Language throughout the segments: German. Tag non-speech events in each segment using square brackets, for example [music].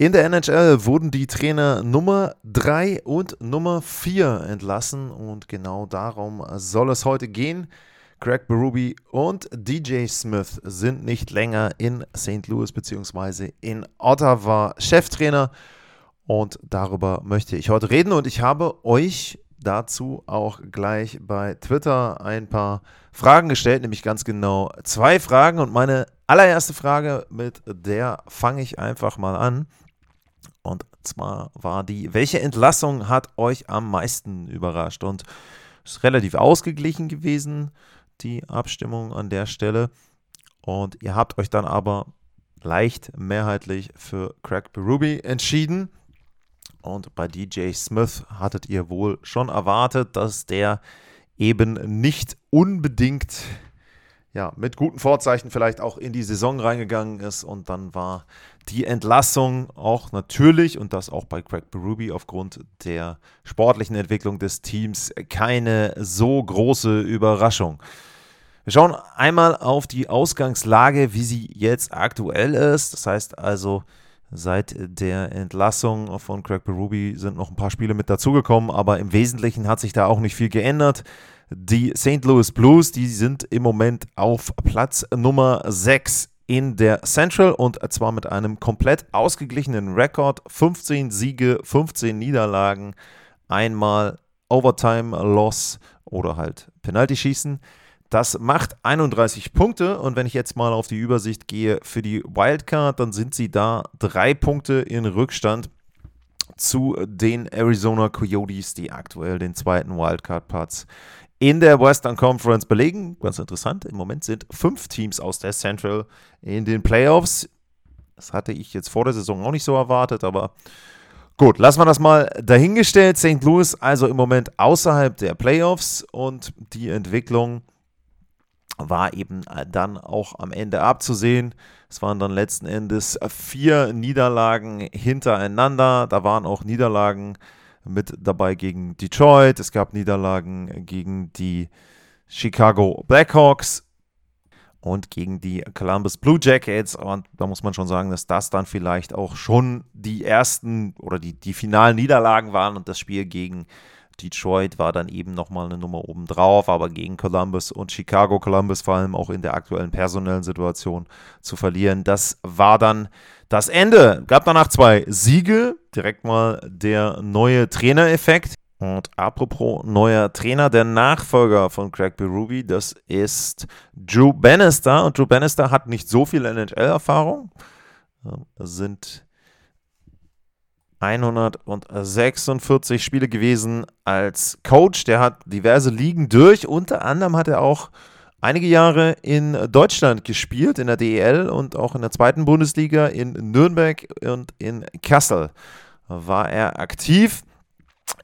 In der NHL wurden die Trainer Nummer 3 und Nummer 4 entlassen und genau darum soll es heute gehen. Craig Berube und DJ Smith sind nicht länger in St. Louis bzw. in Ottawa Cheftrainer und darüber möchte ich heute reden und ich habe euch dazu auch gleich bei Twitter ein paar Fragen gestellt, nämlich ganz genau zwei Fragen. Und meine allererste Frage, mit der fange ich einfach mal an. Zwar war die, welche Entlassung hat euch am meisten überrascht? Und es ist relativ ausgeglichen gewesen, die Abstimmung an der Stelle. Und ihr habt euch dann aber leicht mehrheitlich für Craig Berube entschieden. Und bei DJ Smith hattet ihr wohl schon erwartet, dass der eben nicht unbedingt ja, mit guten Vorzeichen vielleicht auch in die Saison reingegangen ist. Und dann war die Entlassung auch natürlich, und das auch bei Craig Berube aufgrund der sportlichen Entwicklung des Teams, keine so große Überraschung. Wir schauen einmal auf die Ausgangslage, wie sie jetzt aktuell ist. Das heißt also, Seit der Entlassung von Craig Berube sind noch ein paar Spiele mit dazugekommen, aber im Wesentlichen hat sich da auch nicht viel geändert. Die St. Louis Blues, die sind im Moment auf Platz Nummer 6 in der Central und zwar mit einem komplett ausgeglichenen Rekord. 15 Siege, 15 Niederlagen, einmal Overtime-Loss oder halt Penalty-Schießen. Das macht 31 Punkte und wenn ich jetzt mal auf die Übersicht gehe für die Wildcard, dann sind sie da drei Punkte in Rückstand zu den Arizona Coyotes, die aktuell den zweiten Wildcard-Platz in der Western Conference belegen. Ganz interessant, im Moment sind fünf Teams aus der Central in den Playoffs. Das hatte ich jetzt vor der Saison auch nicht so erwartet, aber gut, lassen wir das mal dahingestellt. St. Louis also im Moment außerhalb der Playoffs und die Entwicklung war eben dann auch am Ende abzusehen. Es waren dann letzten Endes vier Niederlagen hintereinander. Da waren auch Niederlagen mit dabei gegen Detroit. Es gab Niederlagen gegen die Chicago Blackhawks und gegen die Columbus Blue Jackets. Und da muss man schon sagen, dass das dann vielleicht auch schon die ersten oder die, die finalen Niederlagen waren und das Spiel gegen Detroit war dann eben nochmal eine Nummer oben drauf, aber gegen Columbus und Chicago Columbus vor allem auch in der aktuellen personellen Situation zu verlieren, das war dann das Ende. Gab danach zwei Siege, direkt mal der neue Trainereffekt. Und apropos neuer Trainer, der Nachfolger von Craig Berube, das ist Drew Bannister. Und Drew Bannister hat nicht so viel NHL-Erfahrung, sind 146 Spiele gewesen als Coach. Der hat diverse Ligen durch. Unter anderem hat er auch einige Jahre in Deutschland gespielt, in der DEL und auch in der zweiten Bundesliga in Nürnberg und in Kassel war er aktiv.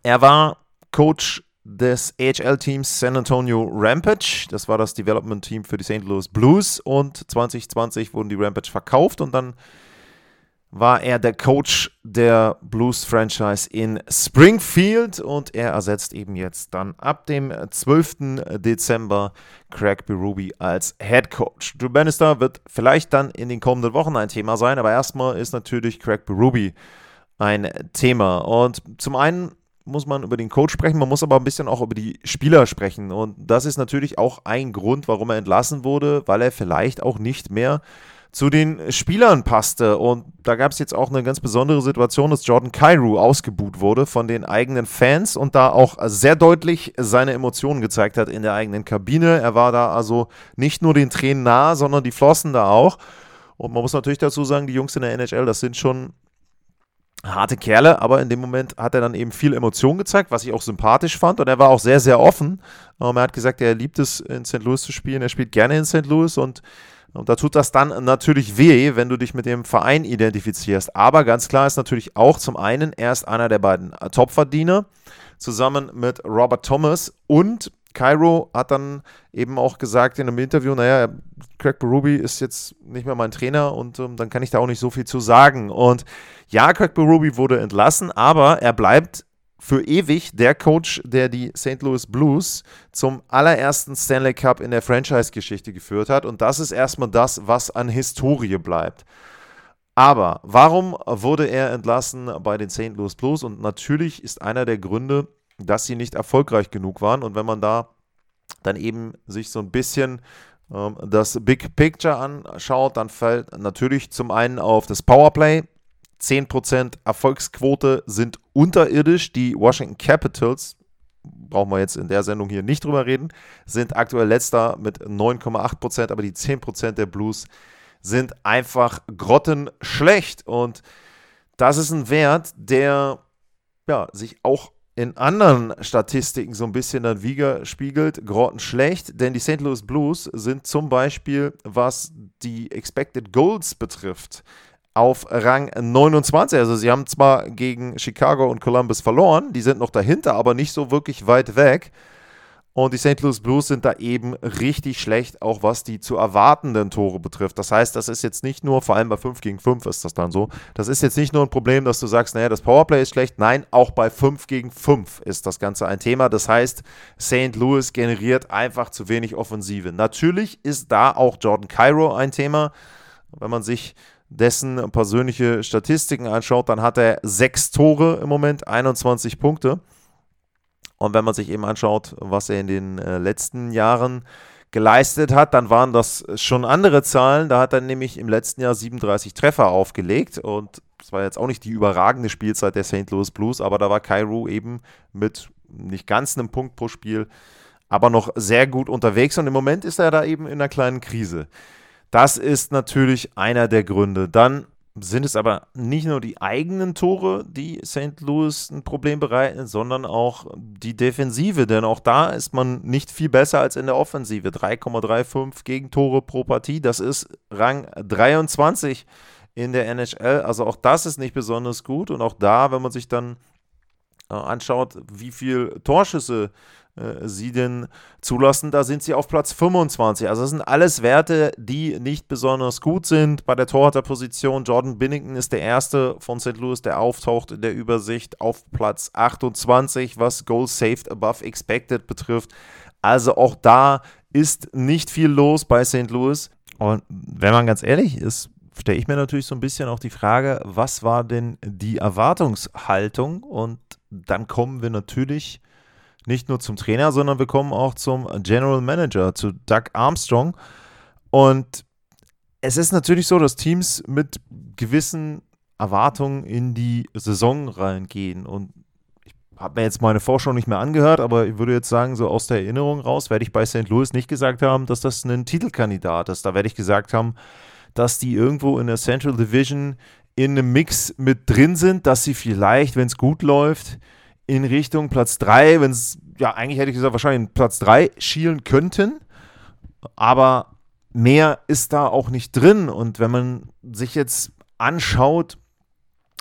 Er war Coach des AHL-Teams San Antonio Rampage. Das war das Development-Team für die St. Louis Blues und 2020 wurden die Rampage verkauft und dann war er der Coach der Blues-Franchise in Springfield und er ersetzt eben jetzt dann ab dem 12. Dezember Craig Berube als Head Coach. Drew Bannister wird vielleicht dann in den kommenden Wochen ein Thema sein, aber erstmal ist natürlich Craig Berube ein Thema. Und zum einen muss man über den Coach sprechen, man muss aber ein bisschen auch über die Spieler sprechen. Und das ist natürlich auch ein Grund, warum er entlassen wurde, weil er vielleicht auch nicht mehr zu den Spielern passte. Und da gab es jetzt auch eine ganz besondere Situation, dass Jordan Cairo ausgebuht wurde von den eigenen Fans und da auch sehr deutlich seine Emotionen gezeigt hat in der eigenen Kabine. Er war da also nicht nur den Tränen nah, sondern die flossen da auch. Und man muss natürlich dazu sagen, die Jungs in der NHL, das sind schon harte Kerle, aber in dem Moment hat er dann eben viel Emotion gezeigt, was ich auch sympathisch fand. Und er war auch sehr, sehr offen. Ähm, er hat gesagt, er liebt es, in St. Louis zu spielen. Er spielt gerne in St. Louis und Und da tut das dann natürlich weh, wenn du dich mit dem Verein identifizierst. Aber ganz klar ist natürlich auch zum einen, er ist einer der beiden Topverdiener, zusammen mit Robert Thomas und Cairo hat dann eben auch gesagt in einem Interview, naja, Craig Berube ist jetzt nicht mehr mein Trainer und ähm, dann kann ich da auch nicht so viel zu sagen. Und ja, Craig Berube wurde entlassen, aber er bleibt für ewig der Coach, der die St. Louis Blues zum allerersten Stanley Cup in der Franchise-Geschichte geführt hat. Und das ist erstmal das, was an Historie bleibt. Aber warum wurde er entlassen bei den St. Louis Blues? Und natürlich ist einer der Gründe, dass sie nicht erfolgreich genug waren. Und wenn man da dann eben sich so ein bisschen ähm, das Big Picture anschaut, dann fällt natürlich zum einen auf das Powerplay. 10% Erfolgsquote sind unterirdisch. Die Washington Capitals, brauchen wir jetzt in der Sendung hier nicht drüber reden, sind aktuell letzter mit 9,8%, aber die 10% der Blues sind einfach grottenschlecht. Und das ist ein Wert, der ja, sich auch in anderen Statistiken so ein bisschen dann widerspiegelt, grottenschlecht, denn die St. Louis Blues sind zum Beispiel, was die Expected Goals betrifft, auf Rang 29. Also sie haben zwar gegen Chicago und Columbus verloren, die sind noch dahinter, aber nicht so wirklich weit weg. Und die St. Louis Blues sind da eben richtig schlecht, auch was die zu erwartenden Tore betrifft. Das heißt, das ist jetzt nicht nur, vor allem bei 5 gegen 5 ist das dann so, das ist jetzt nicht nur ein Problem, dass du sagst, naja, das Powerplay ist schlecht. Nein, auch bei 5 gegen 5 ist das Ganze ein Thema. Das heißt, St. Louis generiert einfach zu wenig Offensive. Natürlich ist da auch Jordan Cairo ein Thema. Wenn man sich dessen persönliche Statistiken anschaut, dann hat er sechs Tore im Moment, 21 Punkte. Und wenn man sich eben anschaut, was er in den äh, letzten Jahren geleistet hat, dann waren das schon andere Zahlen. Da hat er nämlich im letzten Jahr 37 Treffer aufgelegt und das war jetzt auch nicht die überragende Spielzeit der St. Louis Blues, aber da war Cairo eben mit nicht ganz einem Punkt pro Spiel, aber noch sehr gut unterwegs und im Moment ist er da eben in einer kleinen Krise. Das ist natürlich einer der Gründe. Dann sind es aber nicht nur die eigenen Tore, die St. Louis ein Problem bereiten, sondern auch die Defensive. Denn auch da ist man nicht viel besser als in der Offensive. 3,35 Gegentore pro Partie, das ist Rang 23 in der NHL. Also auch das ist nicht besonders gut. Und auch da, wenn man sich dann äh, anschaut, wie viel Torschüsse äh, sie denn zulassen, da sind sie auf Platz 25. Also das sind alles Werte, die nicht besonders gut sind. Bei der Torhüterposition, Jordan Binnington ist der erste von St. Louis, der auftaucht in der Übersicht auf Platz 28, was Goals saved above expected betrifft. Also auch da ist nicht viel los bei St. Louis. Und wenn man ganz ehrlich ist, stelle ich mir natürlich so ein bisschen auch die Frage, was war denn die Erwartungshaltung? Und dann kommen wir natürlich nicht nur zum Trainer, sondern wir kommen auch zum General Manager, zu Doug Armstrong. Und es ist natürlich so, dass Teams mit gewissen Erwartungen in die Saison reingehen. Und ich habe mir jetzt meine Vorschau nicht mehr angehört, aber ich würde jetzt sagen, so aus der Erinnerung raus, werde ich bei St. Louis nicht gesagt haben, dass das ein Titelkandidat ist. Da werde ich gesagt haben, dass die irgendwo in der Central Division in einem Mix mit drin sind, dass sie vielleicht, wenn es gut läuft, in Richtung Platz 3, wenn es, ja, eigentlich hätte ich gesagt, wahrscheinlich Platz 3 schielen könnten. Aber mehr ist da auch nicht drin. Und wenn man sich jetzt anschaut,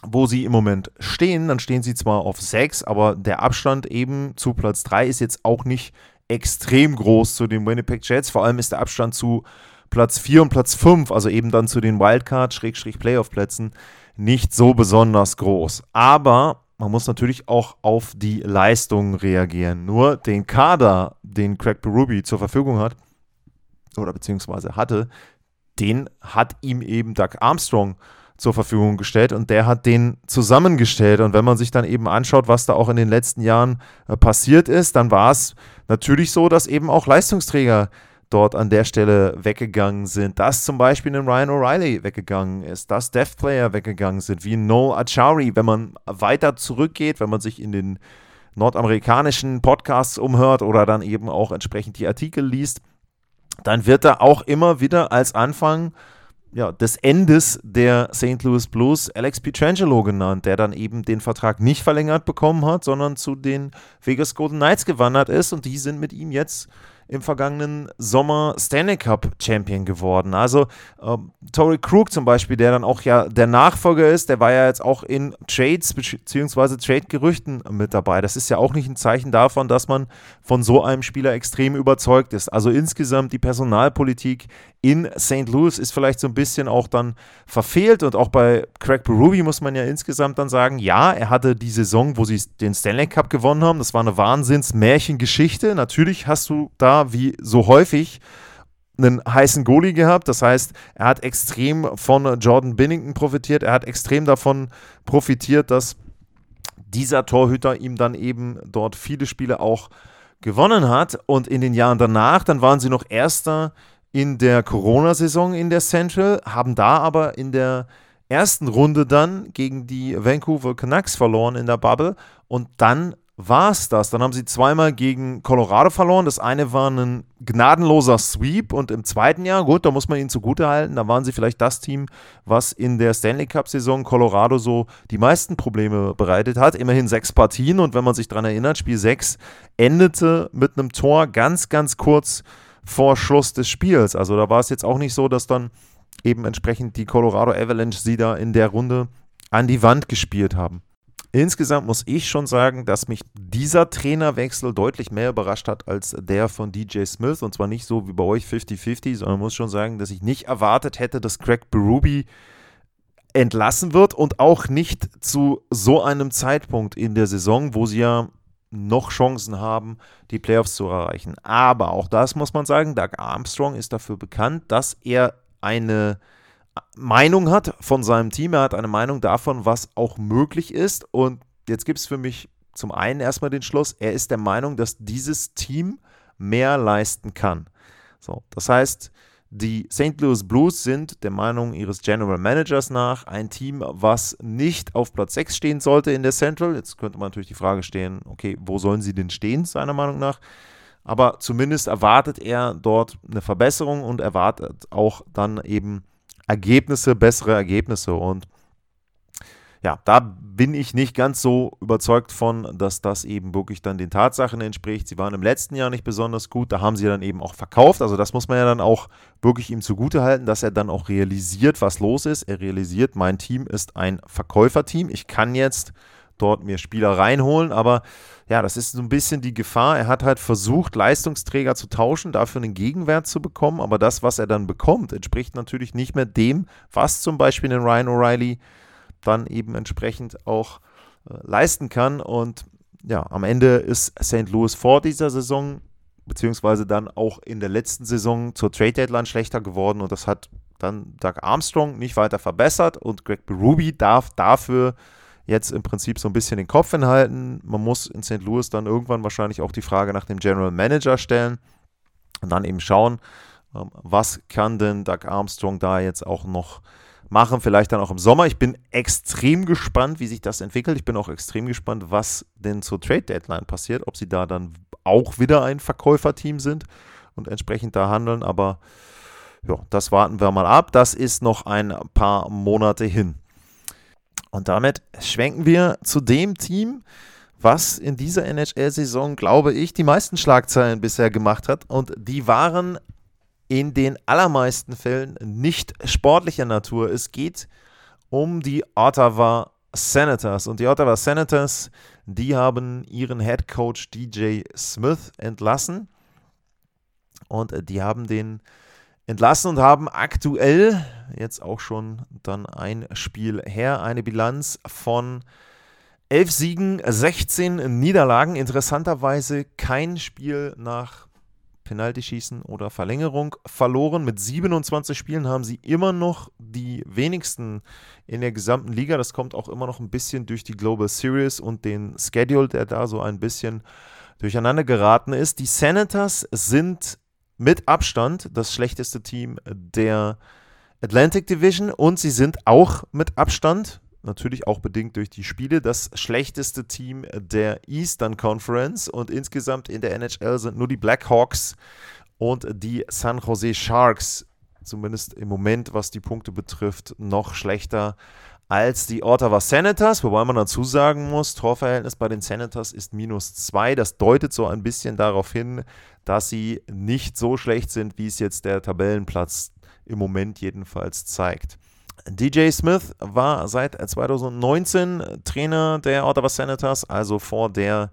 wo sie im Moment stehen, dann stehen sie zwar auf 6, aber der Abstand eben zu Platz 3 ist jetzt auch nicht extrem groß zu den Winnipeg Jets. Vor allem ist der Abstand zu Platz 4 und Platz 5, also eben dann zu den Wildcard-Playoff-Plätzen, nicht so besonders groß. Aber man muss natürlich auch auf die Leistung reagieren. Nur den Kader, den Craig Berube zur Verfügung hat, oder beziehungsweise hatte, den hat ihm eben Doug Armstrong zur Verfügung gestellt und der hat den zusammengestellt. Und wenn man sich dann eben anschaut, was da auch in den letzten Jahren äh, passiert ist, dann war es natürlich so, dass eben auch Leistungsträger dort an der Stelle weggegangen sind, dass zum Beispiel ein Ryan O'Reilly weggegangen ist, dass Death Player weggegangen sind, wie Noel Achari, wenn man weiter zurückgeht, wenn man sich in den nordamerikanischen Podcasts umhört oder dann eben auch entsprechend die Artikel liest, dann wird da auch immer wieder als Anfang ja, des Endes der St. Louis Blues Alex Pietrangelo genannt, der dann eben den Vertrag nicht verlängert bekommen hat, sondern zu den Vegas Golden Knights gewandert ist und die sind mit ihm jetzt im vergangenen Sommer Stanley Cup Champion geworden. Also äh, Tory Krug zum Beispiel, der dann auch ja der Nachfolger ist, der war ja jetzt auch in Trades bzw. Trade-Gerüchten mit dabei. Das ist ja auch nicht ein Zeichen davon, dass man von so einem Spieler extrem überzeugt ist. Also insgesamt die Personalpolitik in St. Louis ist vielleicht so ein bisschen auch dann verfehlt und auch bei Craig Berube muss man ja insgesamt dann sagen, ja, er hatte die Saison, wo sie den Stanley Cup gewonnen haben, das war eine Wahnsinns-Märchengeschichte. Natürlich hast du da wie so häufig einen heißen Goalie gehabt. Das heißt, er hat extrem von Jordan Binnington profitiert. Er hat extrem davon profitiert, dass dieser Torhüter ihm dann eben dort viele Spiele auch gewonnen hat. Und in den Jahren danach, dann waren sie noch Erster in der Corona-Saison in der Central, haben da aber in der ersten Runde dann gegen die Vancouver Canucks verloren in der Bubble und dann war es das. Dann haben sie zweimal gegen Colorado verloren. Das eine war ein gnadenloser Sweep und im zweiten Jahr, gut, da muss man ihnen zugutehalten, da waren sie vielleicht das Team, was in der Stanley Cup-Saison Colorado so die meisten Probleme bereitet hat. Immerhin sechs Partien und wenn man sich daran erinnert, Spiel 6 endete mit einem Tor ganz, ganz kurz vor Schluss des Spiels. Also da war es jetzt auch nicht so, dass dann eben entsprechend die Colorado Avalanche sie da in der Runde an die Wand gespielt haben. Insgesamt muss ich schon sagen, dass mich dieser Trainerwechsel deutlich mehr überrascht hat als der von DJ Smith. Und zwar nicht so wie bei euch 50-50, sondern muss schon sagen, dass ich nicht erwartet hätte, dass Craig Berube entlassen wird und auch nicht zu so einem Zeitpunkt in der Saison, wo sie ja noch Chancen haben, die Playoffs zu erreichen. Aber auch das muss man sagen, Doug Armstrong ist dafür bekannt, dass er eine Meinung hat von seinem Team. Er hat eine Meinung davon, was auch möglich ist. Und jetzt gibt es für mich zum einen erstmal den Schluss, er ist der Meinung, dass dieses Team mehr leisten kann. So, das heißt, die St. Louis Blues sind der Meinung ihres General Managers nach ein Team, was nicht auf Platz 6 stehen sollte in der Central. Jetzt könnte man natürlich die Frage stellen, okay, wo sollen sie denn stehen, seiner Meinung nach? Aber zumindest erwartet er dort eine Verbesserung und erwartet auch dann eben Ergebnisse, bessere Ergebnisse. Und ja, da bin ich nicht ganz so überzeugt von, dass das eben wirklich dann den Tatsachen entspricht. Sie waren im letzten Jahr nicht besonders gut, da haben sie dann eben auch verkauft. Also das muss man ja dann auch wirklich ihm zugutehalten, dass er dann auch realisiert, was los ist. Er realisiert, mein Team ist ein Verkäuferteam. Ich kann jetzt dort mir Spieler reinholen, aber ja, das ist so ein bisschen die Gefahr. Er hat halt versucht, Leistungsträger zu tauschen, dafür einen Gegenwert zu bekommen, aber das, was er dann bekommt, entspricht natürlich nicht mehr dem, was zum Beispiel den Ryan O'Reilly dann eben entsprechend auch äh, leisten kann. Und ja, am Ende ist St. Louis vor dieser Saison, beziehungsweise dann auch in der letzten Saison zur Trade Deadline schlechter geworden und das hat dann Doug Armstrong nicht weiter verbessert und Greg Berube darf dafür jetzt im Prinzip so ein bisschen den Kopf hinhalten. Man muss in St. Louis dann irgendwann wahrscheinlich auch die Frage nach dem General Manager stellen und dann eben schauen, ähm, was kann denn Doug Armstrong da jetzt auch noch machen, vielleicht dann auch im Sommer. Ich bin extrem gespannt, wie sich das entwickelt. Ich bin auch extrem gespannt, was denn zur Trade Deadline passiert, ob sie da dann auch wieder ein Verkäuferteam sind und entsprechend da handeln, aber ja, das warten wir mal ab. Das ist noch ein paar Monate hin. Und damit schwenken wir zu dem Team, was in dieser NHL-Saison, glaube ich, die meisten Schlagzeilen bisher gemacht hat. Und die waren in den allermeisten Fällen nicht sportlicher Natur. Es geht um die Ottawa Senators. Und die Ottawa Senators, die haben ihren Head Coach DJ Smith entlassen. Und die haben den entlassen und haben aktuell jetzt auch schon dann ein Spiel her, eine Bilanz von 11 Siegen, 16 Niederlagen. Interessanterweise kein Spiel nach Penaltyschießen oder Verlängerung verloren. Mit 27 Spielen haben sie immer noch die wenigsten in der gesamten Liga. Das kommt auch immer noch ein bisschen durch die Global Series und den Schedule, der da so ein bisschen durcheinander geraten ist. Die Senators sind mit Abstand das schlechteste Team der Atlantic Division und sie sind auch mit Abstand, natürlich auch bedingt durch die Spiele, das schlechteste Team der Eastern Conference und insgesamt in der NHL sind nur die Blackhawks und die San Jose Sharks, zumindest im Moment, was die Punkte betrifft, noch schlechter als die Ottawa Senators, wobei man dazu sagen muss, Torverhältnis bei den Senators ist minus zwei. Das deutet so ein bisschen darauf hin, dass sie nicht so schlecht sind, wie es jetzt der Tabellenplatz im Moment jedenfalls zeigt. DJ Smith war seit 2019 Trainer der Ottawa Senators, also vor der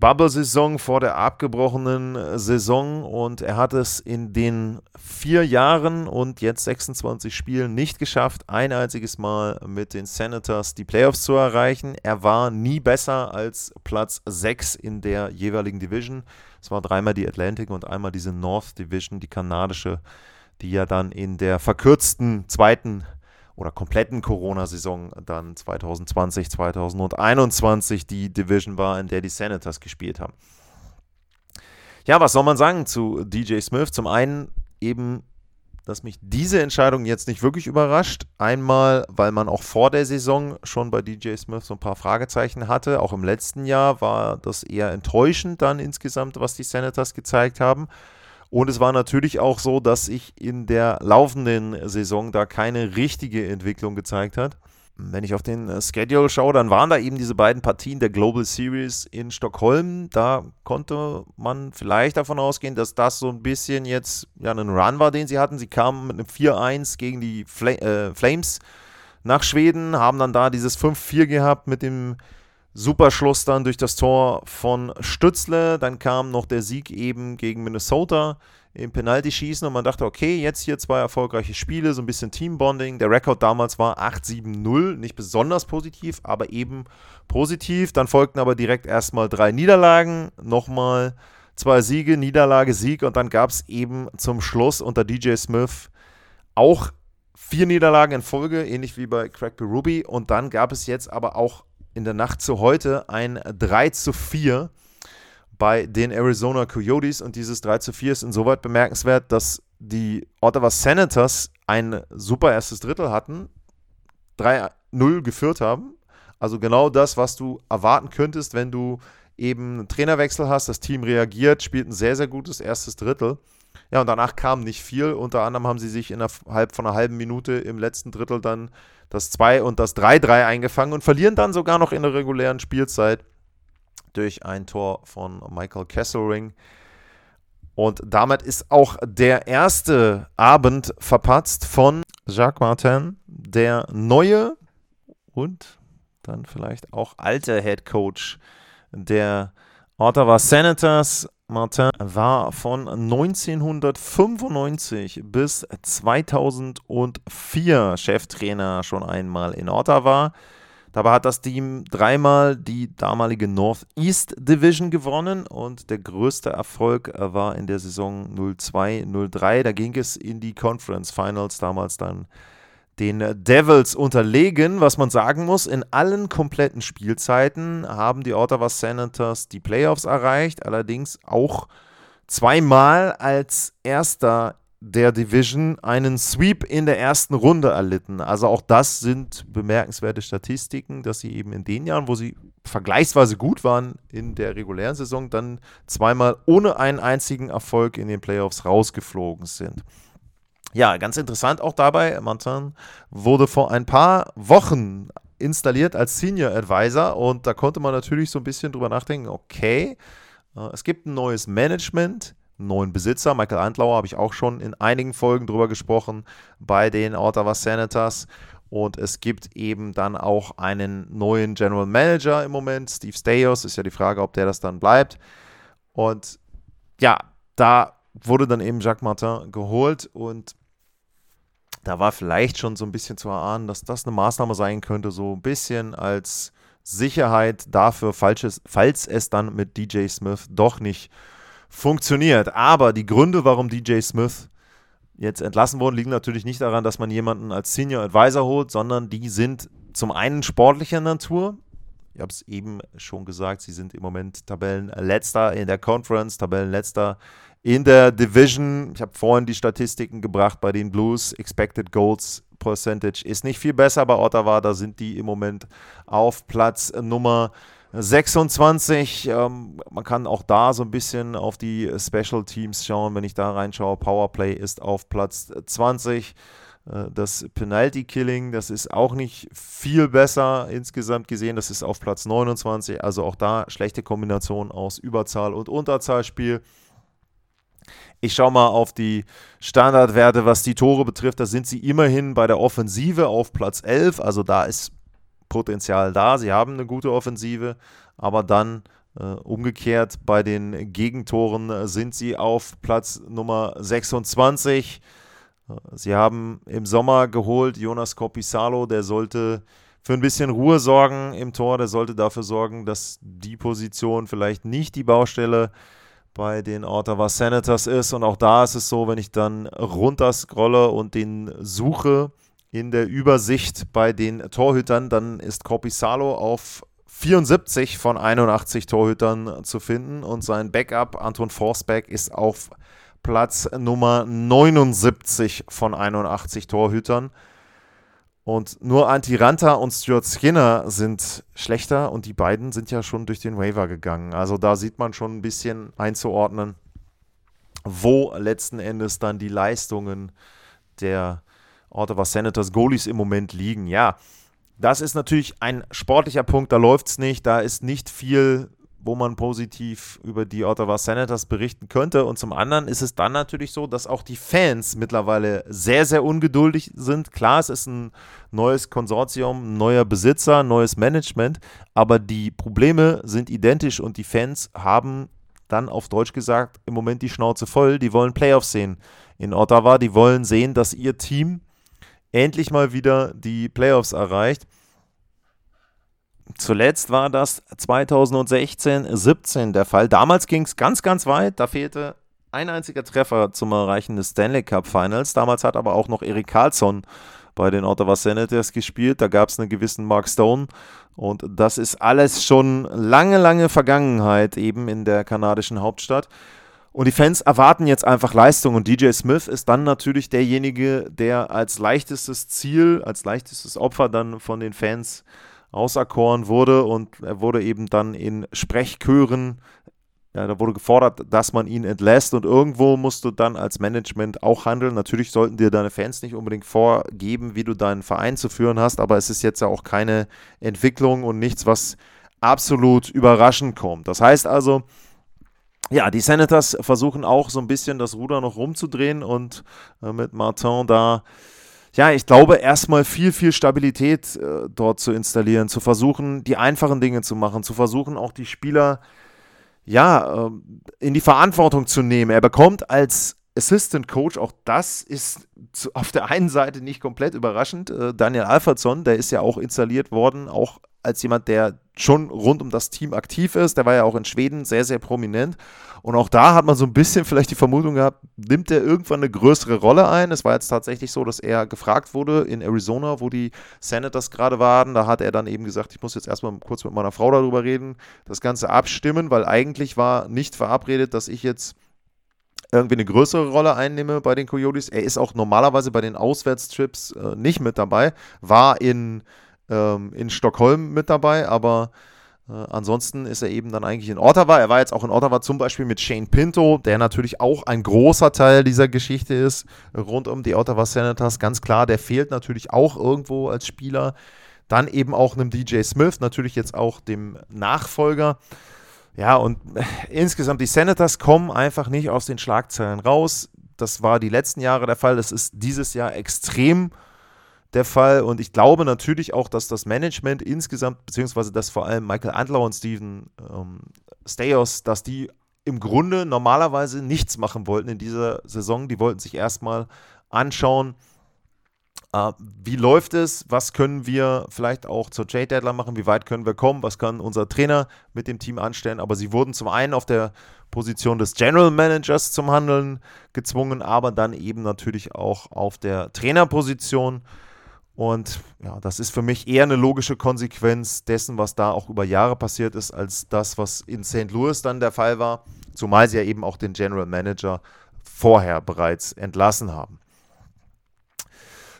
Bubble-Saison vor der abgebrochenen Saison und er hat es in den vier Jahren und jetzt 26 Spielen nicht geschafft, ein einziges Mal mit den Senators die Playoffs zu erreichen. Er war nie besser als Platz 6 in der jeweiligen Division. Es war dreimal die Atlantic und einmal diese North Division, die kanadische, die ja dann in der verkürzten zweiten oder kompletten Corona-Saison dann 2020, 2021 die Division war, in der die Senators gespielt haben. Ja, was soll man sagen zu DJ Smith? Zum einen eben, dass mich diese Entscheidung jetzt nicht wirklich überrascht. Einmal, weil man auch vor der Saison schon bei DJ Smith so ein paar Fragezeichen hatte. Auch im letzten Jahr war das eher enttäuschend dann insgesamt, was die Senators gezeigt haben. Und es war natürlich auch so, dass sich in der laufenden Saison da keine richtige Entwicklung gezeigt hat. Wenn ich auf den äh, Schedule schaue, dann waren da eben diese beiden Partien der Global Series in Stockholm. Da konnte man vielleicht davon ausgehen, dass das so ein bisschen jetzt ja, ein Run war, den sie hatten. Sie kamen mit einem 4-1 gegen die Fl äh, Flames nach Schweden, haben dann da dieses 5-4 gehabt mit dem Superschluss dann durch das Tor von Stützle. Dann kam noch der Sieg eben gegen Minnesota im Penalty-Schießen und man dachte, okay, jetzt hier zwei erfolgreiche Spiele, so ein bisschen Teambonding. Der Rekord damals war 8-7-0, nicht besonders positiv, aber eben positiv. Dann folgten aber direkt erstmal drei Niederlagen, nochmal zwei Siege, Niederlage, Sieg und dann gab es eben zum Schluss unter DJ Smith auch vier Niederlagen in Folge, ähnlich wie bei Craig Ruby. Und dann gab es jetzt aber auch in der Nacht zu heute ein 3 zu 4 bei den Arizona Coyotes und dieses 3 zu 4 ist insoweit bemerkenswert, dass die Ottawa Senators ein super erstes Drittel hatten, 3-0 geführt haben. Also genau das, was du erwarten könntest, wenn du eben einen Trainerwechsel hast. Das Team reagiert, spielt ein sehr, sehr gutes erstes Drittel. Ja, und danach kam nicht viel. Unter anderem haben sie sich innerhalb von einer halben Minute im letzten Drittel dann das 2 und das 3-3 eingefangen und verlieren dann sogar noch in der regulären Spielzeit durch ein Tor von Michael Kesselring. Und damit ist auch der erste Abend verpatzt von Jacques Martin, der neue und dann vielleicht auch alte Head Coach der Ottawa Senators. Martin war von 1995 bis 2004 Cheftrainer schon einmal in Ottawa. Dabei hat das Team dreimal die damalige Northeast Division gewonnen und der größte Erfolg war in der Saison 02-03. Da ging es in die Conference Finals, damals dann den Devils unterlegen. Was man sagen muss, in allen kompletten Spielzeiten haben die Ottawa Senators die Playoffs erreicht, allerdings auch zweimal als erster der Division einen Sweep in der ersten Runde erlitten. Also auch das sind bemerkenswerte Statistiken, dass sie eben in den Jahren, wo sie vergleichsweise gut waren in der regulären Saison, dann zweimal ohne einen einzigen Erfolg in den Playoffs rausgeflogen sind. Ja, ganz interessant auch dabei, Martin wurde vor ein paar Wochen installiert als Senior Advisor und da konnte man natürlich so ein bisschen drüber nachdenken, okay, äh, es gibt ein neues Management, einen neuen Besitzer, Michael Antlauer habe ich auch schon in einigen Folgen drüber gesprochen bei den Ottawa Senators. Und es gibt eben dann auch einen neuen General Manager im Moment, Steve Stayos, ist ja die Frage, ob der das dann bleibt. Und ja, da wurde dann eben Jacques Martin geholt und da war vielleicht schon so ein bisschen zu erahnen, dass das eine Maßnahme sein könnte, so ein bisschen als Sicherheit dafür, falls es dann mit DJ Smith doch nicht funktioniert. Aber die Gründe, warum DJ Smith jetzt entlassen wurden, liegen natürlich nicht daran, dass man jemanden als Senior Advisor holt, sondern die sind zum einen sportlicher Natur. Ich habe es eben schon gesagt, sie sind im Moment Tabellenletzter in der Conference, Tabellenletzter in der Division, ich habe vorhin die Statistiken gebracht bei den Blues, Expected Goals Percentage ist nicht viel besser bei Ottawa, da sind die im Moment auf Platz Nummer 26. Ähm, man kann auch da so ein bisschen auf die Special Teams schauen, wenn ich da reinschaue. Powerplay ist auf Platz 20. Äh, das Penalty Killing, das ist auch nicht viel besser insgesamt gesehen. Das ist auf Platz 29. Also auch da schlechte Kombination aus Überzahl und Unterzahlspiel. Ich schaue mal auf die Standardwerte, was die Tore betrifft. Da sind sie immerhin bei der Offensive auf Platz 11. Also da ist Potenzial da. Sie haben eine gute Offensive. Aber dann äh, umgekehrt bei den Gegentoren sind sie auf Platz Nummer 26. Äh, sie haben im Sommer geholt Jonas Kopisalo, der sollte für ein bisschen Ruhe sorgen im Tor, der sollte dafür sorgen, dass die Position vielleicht nicht die Baustelle ist bei den Ottawa Senators ist. Und auch da ist es so, wenn ich dann runter scrolle und den suche in der Übersicht bei den Torhütern, dann ist Corpisalo auf 74 von 81 Torhütern zu finden und sein Backup Anton Forsberg ist auf Platz Nummer 79 von 81 Torhütern. Und nur Antiranta und Stuart Skinner sind schlechter und die beiden sind ja schon durch den Waiver gegangen. Also da sieht man schon ein bisschen einzuordnen, wo letzten Endes dann die Leistungen der Ottawa Senators Goalies im Moment liegen. Ja, das ist natürlich ein sportlicher Punkt, da läuft es nicht, da ist nicht viel wo man positiv über die Ottawa Senators berichten könnte. Und zum anderen ist es dann natürlich so, dass auch die Fans mittlerweile sehr, sehr ungeduldig sind. Klar, es ist ein neues Konsortium, ein neuer Besitzer, neues Management, aber die Probleme sind identisch und die Fans haben dann auf Deutsch gesagt im Moment die Schnauze voll. Die wollen Playoffs sehen in Ottawa. Die wollen sehen, dass ihr Team endlich mal wieder die Playoffs erreicht. Zuletzt war das 2016, 17 der Fall. Damals ging es ganz, ganz weit. Da fehlte ein einziger Treffer zum Erreichen des Stanley Cup Finals. Damals hat aber auch noch Erik Karlsson bei den Ottawa Senators gespielt. Da gab es einen gewissen Mark Stone. Und das ist alles schon lange, lange Vergangenheit eben in der kanadischen Hauptstadt. Und die Fans erwarten jetzt einfach Leistung. Und DJ Smith ist dann natürlich derjenige, der als leichtestes Ziel, als leichtestes Opfer dann von den Fans auserkoren wurde und er wurde eben dann in Sprechchören, ja, da wurde gefordert, dass man ihn entlässt und irgendwo musst du dann als Management auch handeln. Natürlich sollten dir deine Fans nicht unbedingt vorgeben, wie du deinen Verein zu führen hast, aber es ist jetzt ja auch keine Entwicklung und nichts, was absolut überraschend kommt. Das heißt also, ja, die Senators versuchen auch so ein bisschen das Ruder noch rumzudrehen und äh, mit Martin da ja, ich glaube, erstmal viel, viel Stabilität äh, dort zu installieren, zu versuchen, die einfachen Dinge zu machen, zu versuchen, auch die Spieler ja, äh, in die Verantwortung zu nehmen. Er bekommt als Assistant Coach, auch das ist auf der einen Seite nicht komplett überraschend. Äh, Daniel Alfredson, der ist ja auch installiert worden, auch als jemand, der schon rund um das Team aktiv ist. Der war ja auch in Schweden sehr, sehr prominent. Und auch da hat man so ein bisschen vielleicht die Vermutung gehabt, nimmt er irgendwann eine größere Rolle ein? Es war jetzt tatsächlich so, dass er gefragt wurde in Arizona, wo die Senators gerade waren. Da hat er dann eben gesagt, ich muss jetzt erstmal kurz mit meiner Frau darüber reden, das Ganze abstimmen, weil eigentlich war nicht verabredet, dass ich jetzt irgendwie eine größere Rolle einnehme bei den Coyotes. Er ist auch normalerweise bei den Auswärtstrips äh, nicht mit dabei, war in, ähm, in Stockholm mit dabei, aber äh, ansonsten ist er eben dann eigentlich in Ottawa. Er war jetzt auch in Ottawa zum Beispiel mit Shane Pinto, der natürlich auch ein großer Teil dieser Geschichte ist, rund um die Ottawa Senators. Ganz klar, der fehlt natürlich auch irgendwo als Spieler. Dann eben auch einem DJ Smith, natürlich jetzt auch dem Nachfolger. Ja, und [laughs] insgesamt, die Senators kommen einfach nicht aus den Schlagzeilen raus. Das war die letzten Jahre der Fall. Das ist dieses Jahr extrem der Fall. Und ich glaube natürlich auch, dass das Management insgesamt, beziehungsweise dass vor allem Michael Antler und Steven ähm, Stayos, dass die im Grunde normalerweise nichts machen wollten in dieser Saison. Die wollten sich erstmal anschauen, äh, wie läuft es, was können wir vielleicht auch zur Trade Deadline machen, wie weit können wir kommen, was kann unser Trainer mit dem Team anstellen. Aber sie wurden zum einen auf der Position des General Managers zum Handeln gezwungen, aber dann eben natürlich auch auf der Trainerposition. Und ja, das ist für mich eher eine logische Konsequenz dessen, was da auch über Jahre passiert ist, als das, was in St. Louis dann der Fall war, zumal sie ja eben auch den General Manager vorher bereits entlassen haben.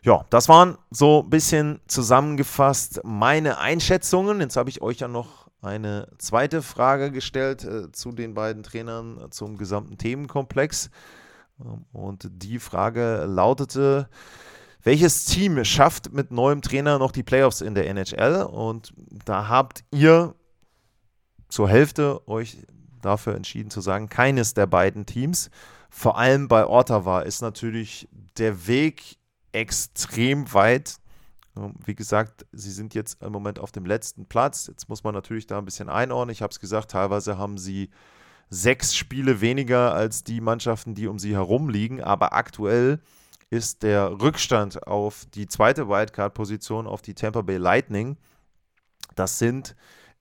Ja, das waren so ein bisschen zusammengefasst meine Einschätzungen. Jetzt habe ich euch ja noch eine zweite Frage gestellt äh, zu den beiden Trainern zum gesamten Themenkomplex. Ähm, und die Frage lautete, welches Team schafft mit neuem Trainer noch die Playoffs in der NHL? Und da habt ihr zur Hälfte euch dafür entschieden zu sagen, keines der beiden Teams. Vor allem bei Ottawa ist natürlich der Weg extrem weit. Ähm, wie gesagt, sie sind jetzt im Moment auf dem letzten Platz. Jetzt muss man natürlich da ein bisschen einordnen. Ich habe es gesagt, teilweise haben sie sechs Spiele weniger als die Mannschaften, die um sie herum liegen. Aber aktuell ist der Rückstand auf die zweite Wildcard-Position, auf die Tampa Bay Lightning. Das sind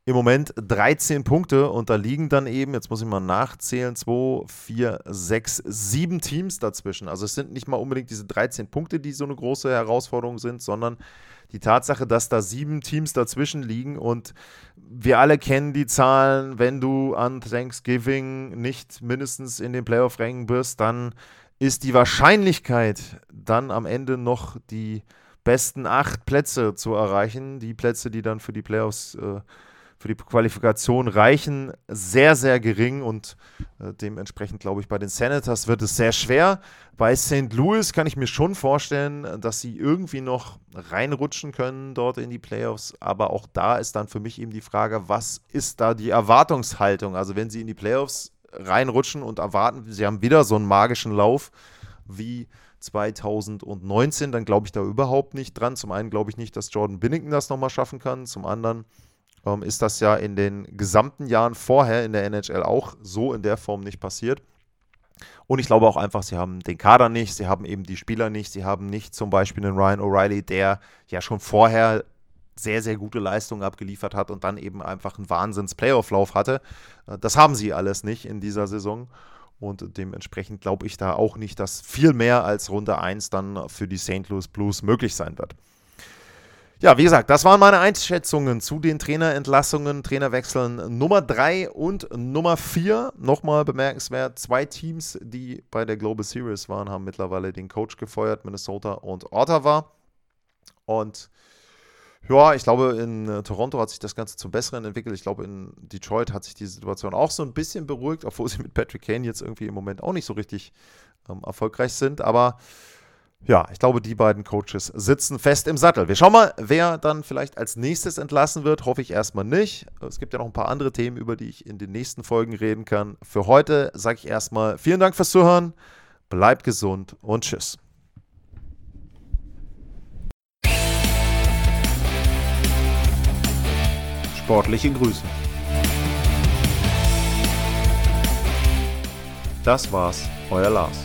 im Moment 13 Punkte und da liegen dann eben, jetzt muss ich mal nachzählen, 2, 4, 6, 7 Teams dazwischen. Also es sind nicht mal unbedingt diese 13 Punkte, die so eine große Herausforderung sind, sondern die Tatsache, dass da sieben Teams dazwischen liegen und wir alle kennen die Zahlen, wenn du an Thanksgiving nicht mindestens in den Playoff-Rängen bist, dann ist die Wahrscheinlichkeit, dann am Ende noch die besten acht Plätze zu erreichen, die Plätze, die dann für die Playoffs äh, für die Qualifikation reichen, sehr, sehr gering und äh, dementsprechend glaube ich, bei den Senators wird es sehr schwer. Bei St. Louis kann ich mir schon vorstellen, dass sie irgendwie noch reinrutschen können dort in die Playoffs, aber auch da ist dann für mich eben die Frage, was ist da die Erwartungshaltung? Also wenn sie in die Playoffs reinrutschen und erwarten, sie haben wieder so einen magischen Lauf wie 2019, dann glaube ich da überhaupt nicht dran. Zum einen glaube ich nicht, dass Jordan Binnington das nochmal schaffen kann. Zum anderen ähm, ist das ja in den gesamten Jahren vorher in der NHL auch so in der Form nicht passiert. Und ich glaube auch einfach, sie haben den Kader nicht, sie haben eben die Spieler nicht, sie haben nicht zum Beispiel einen Ryan O'Reilly, der ja schon vorher sehr, sehr gute Leistungen abgeliefert hat und dann eben einfach einen Wahnsinns-Playoff-Lauf hatte. Äh, das haben sie alles nicht in dieser Saison. Und dementsprechend glaube ich da auch nicht, dass viel mehr als Runde 1 dann für die St. Louis Blues möglich sein wird. Ja, wie gesagt, das waren meine Einschätzungen zu den Trainerentlassungen, Trainerwechseln Nummer 3 und Nummer 4. Nochmal bemerkenswert, zwei Teams, die bei der Global Series waren, haben mittlerweile den Coach gefeuert, Minnesota und Ottawa. Und ja, ich glaube, in äh, Toronto hat sich das Ganze zum Besseren entwickelt. Ich glaube, in Detroit hat sich die Situation auch so ein bisschen beruhigt, obwohl sie mit Patrick Kane jetzt irgendwie im Moment auch nicht so richtig ähm, erfolgreich sind. Aber ja, ich glaube, die beiden Coaches sitzen fest im Sattel. Wir schauen mal, wer dann vielleicht als nächstes entlassen wird. Hoffe ich erstmal nicht. Es gibt ja noch ein paar andere Themen, über die ich in den nächsten Folgen reden kann. Für heute sage ich erstmal vielen Dank fürs Zuhören. Bleibt gesund und tschüss. Sportliche Grüße. Das war's, euer Lars.